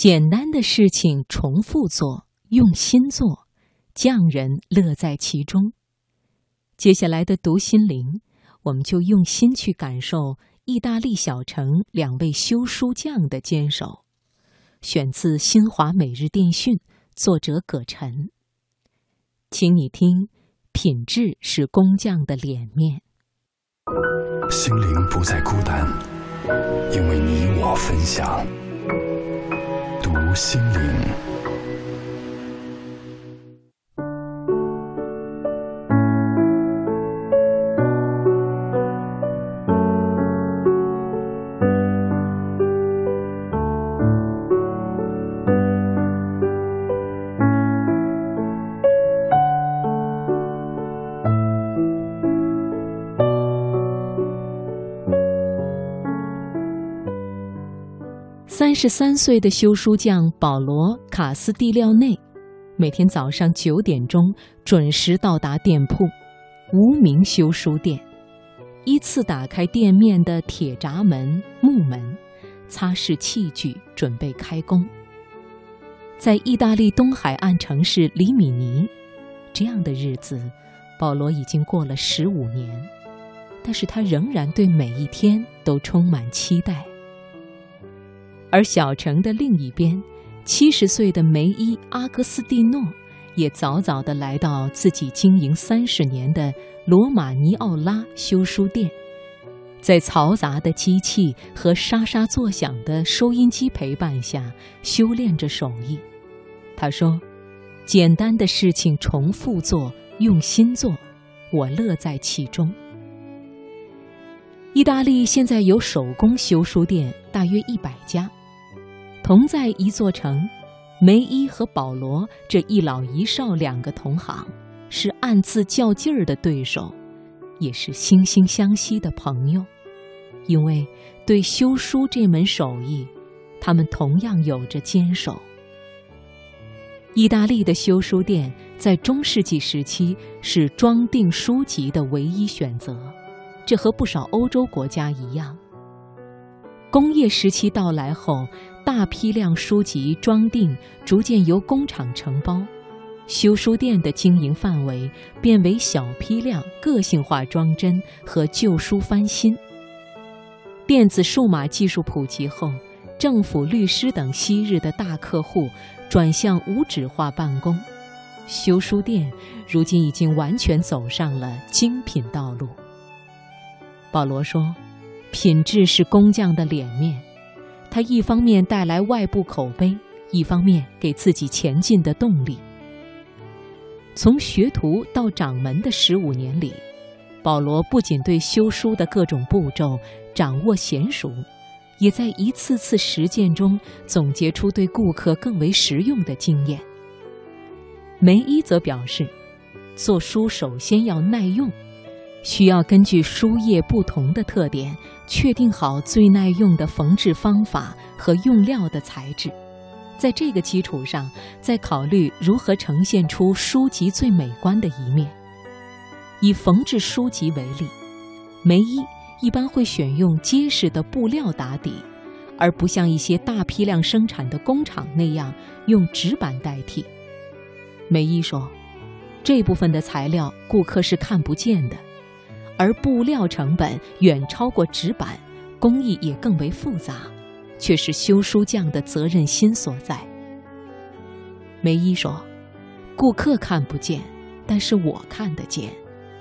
简单的事情重复做，用心做，匠人乐在其中。接下来的读心灵，我们就用心去感受意大利小城两位修书匠的坚守。选自《新华每日电讯》，作者葛晨。请你听，品质是工匠的脸面。心灵不再孤单，因为你我分享。心灵。三十三岁的修书匠保罗·卡斯蒂廖内，每天早上九点钟准时到达店铺——无名修书店，依次打开店面的铁闸门、木门，擦拭器具，准备开工。在意大利东海岸城市里米尼，这样的日子，保罗已经过了十五年，但是他仍然对每一天都充满期待。而小城的另一边，七十岁的梅伊阿格斯蒂诺也早早地来到自己经营三十年的罗马尼奥拉修书店，在嘈杂的机器和沙沙作响的收音机陪伴下修炼着手艺。他说：“简单的事情重复做，用心做，我乐在其中。”意大利现在有手工修书店大约一百家。同在一座城，梅伊和保罗这一老一少两个同行，是暗自较劲儿的对手，也是惺惺相惜的朋友。因为对修书这门手艺，他们同样有着坚守。意大利的修书店在中世纪时期是装订书籍的唯一选择，这和不少欧洲国家一样。工业时期到来后。大批量书籍装订逐渐由工厂承包，修书店的经营范围变为小批量、个性化装帧和旧书翻新。电子数码技术普及后，政府、律师等昔日的大客户转向无纸化办公，修书店如今已经完全走上了精品道路。保罗说：“品质是工匠的脸面。”它一方面带来外部口碑，一方面给自己前进的动力。从学徒到掌门的十五年里，保罗不仅对修书的各种步骤掌握娴熟，也在一次次实践中总结出对顾客更为实用的经验。梅伊则表示，做书首先要耐用。需要根据书页不同的特点，确定好最耐用的缝制方法和用料的材质，在这个基础上，再考虑如何呈现出书籍最美观的一面。以缝制书籍为例，梅伊一般会选用结实的布料打底，而不像一些大批量生产的工厂那样用纸板代替。梅伊说：“这部分的材料，顾客是看不见的。”而布料成本远超过纸板，工艺也更为复杂，却是修书匠的责任心所在。梅伊说：“顾客看不见，但是我看得见，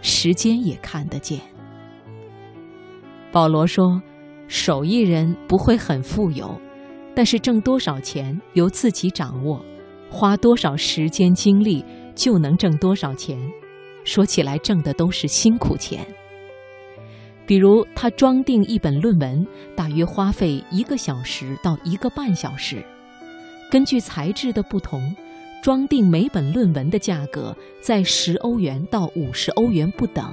时间也看得见。”保罗说：“手艺人不会很富有，但是挣多少钱由自己掌握，花多少时间精力就能挣多少钱。说起来，挣的都是辛苦钱。”比如，他装订一本论文，大约花费一个小时到一个半小时。根据材质的不同，装订每本论文的价格在十欧元到五十欧元不等。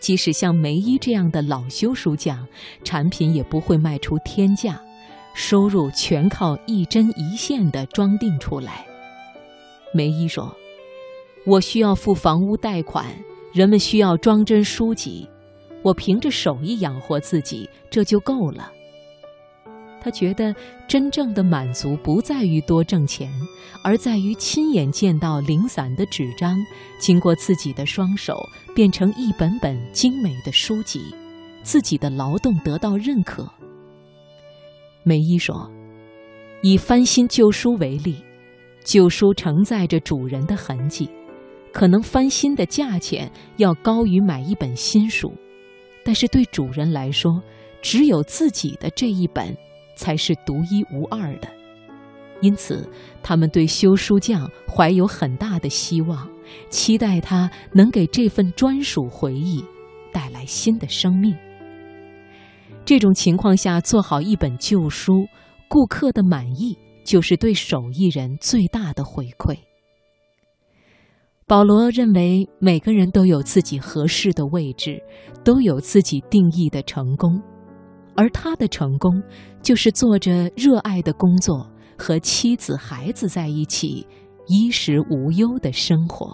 即使像梅伊这样的老修书匠，产品也不会卖出天价，收入全靠一针一线的装订出来。梅伊说：“我需要付房屋贷款，人们需要装帧书籍。”我凭着手艺养活自己，这就够了。他觉得真正的满足不在于多挣钱，而在于亲眼见到零散的纸张经过自己的双手变成一本本精美的书籍，自己的劳动得到认可。梅伊说：“以翻新旧书为例，旧书承载着主人的痕迹，可能翻新的价钱要高于买一本新书，但是对主人来说，只有自己的这一本。”才是独一无二的，因此他们对修书匠怀有很大的希望，期待他能给这份专属回忆带来新的生命。这种情况下，做好一本旧书，顾客的满意就是对手艺人最大的回馈。保罗认为，每个人都有自己合适的位置，都有自己定义的成功。而他的成功，就是做着热爱的工作，和妻子孩子在一起，衣食无忧的生活。